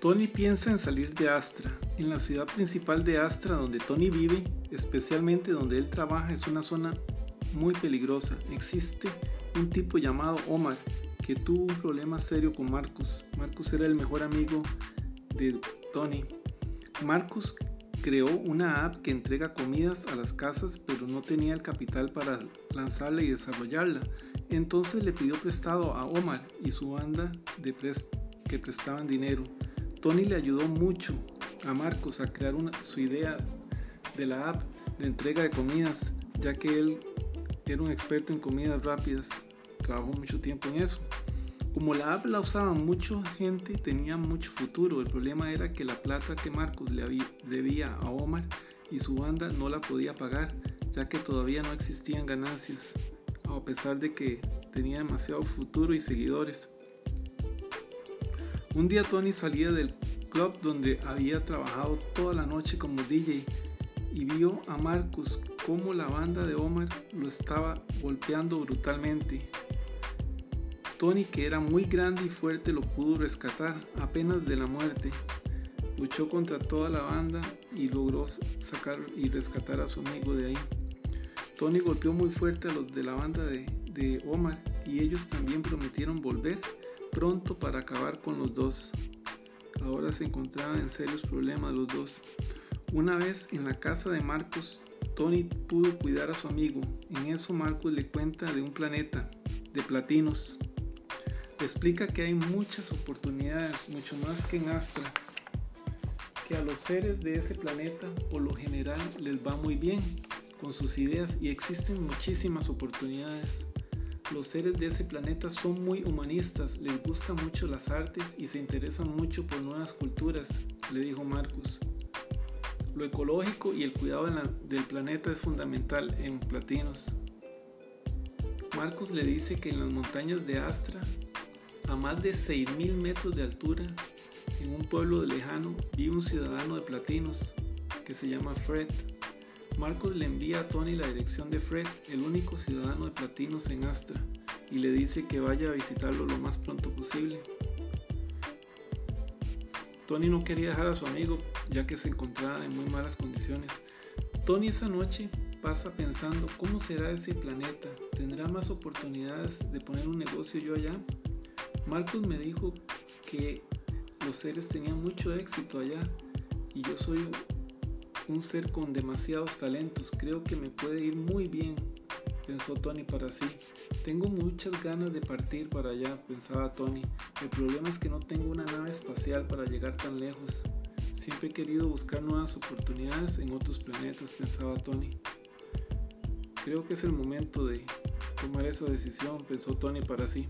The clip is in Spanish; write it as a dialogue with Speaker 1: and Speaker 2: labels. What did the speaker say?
Speaker 1: Tony piensa en salir de Astra. En la ciudad principal de Astra, donde Tony vive, especialmente donde él trabaja, es una zona muy peligrosa. Existe un tipo llamado Omar que tuvo un problema serio con Marcus. Marcus era el mejor amigo de Tony. Marcus creó una app que entrega comidas a las casas, pero no tenía el capital para lanzarla y desarrollarla. Entonces le pidió prestado a Omar y su banda de que prestaban dinero. Tony le ayudó mucho a Marcos a crear su idea de la app de entrega de comidas, ya que él era un experto en comidas rápidas, trabajó mucho tiempo en eso. Como la app la usaba mucha gente, tenía mucho futuro. El problema era que la plata que Marcos le debía a Omar y su banda no la podía pagar, ya que todavía no existían ganancias, a pesar de que tenía demasiado futuro y seguidores. Un día Tony salía del club donde había trabajado toda la noche como DJ y vio a Marcus como la banda de Omar lo estaba golpeando brutalmente. Tony, que era muy grande y fuerte, lo pudo rescatar apenas de la muerte. Luchó contra toda la banda y logró sacar y rescatar a su amigo de ahí. Tony golpeó muy fuerte a los de la banda de, de Omar y ellos también prometieron volver pronto para acabar con los dos. Ahora se encontraban en serios problemas los dos. Una vez en la casa de Marcos, Tony pudo cuidar a su amigo. En eso Marcos le cuenta de un planeta, de platinos. Le explica que hay muchas oportunidades, mucho más que en Astra. Que a los seres de ese planeta por lo general les va muy bien con sus ideas y existen muchísimas oportunidades. Los seres de ese planeta son muy humanistas, les gustan mucho las artes y se interesan mucho por nuevas culturas, le dijo Marcus. Lo ecológico y el cuidado del planeta es fundamental en Platinos. Marcus le dice que en las montañas de Astra, a más de 6.000 metros de altura, en un pueblo lejano, vive un ciudadano de Platinos que se llama Fred. Marcos le envía a Tony la dirección de Fred, el único ciudadano de Platinos en Astra, y le dice que vaya a visitarlo lo más pronto posible. Tony no quería dejar a su amigo ya que se encontraba en muy malas condiciones. Tony esa noche pasa pensando cómo será ese planeta, tendrá más oportunidades de poner un negocio yo allá. Marcos me dijo que los seres tenían mucho éxito allá y yo soy un ser con demasiados talentos, creo que me puede ir muy bien, pensó Tony para sí. Tengo muchas ganas de partir para allá, pensaba Tony. El problema es que no tengo una nave espacial para llegar tan lejos. Siempre he querido buscar nuevas oportunidades en otros planetas, pensaba Tony. Creo que es el momento de tomar esa decisión, pensó Tony para sí.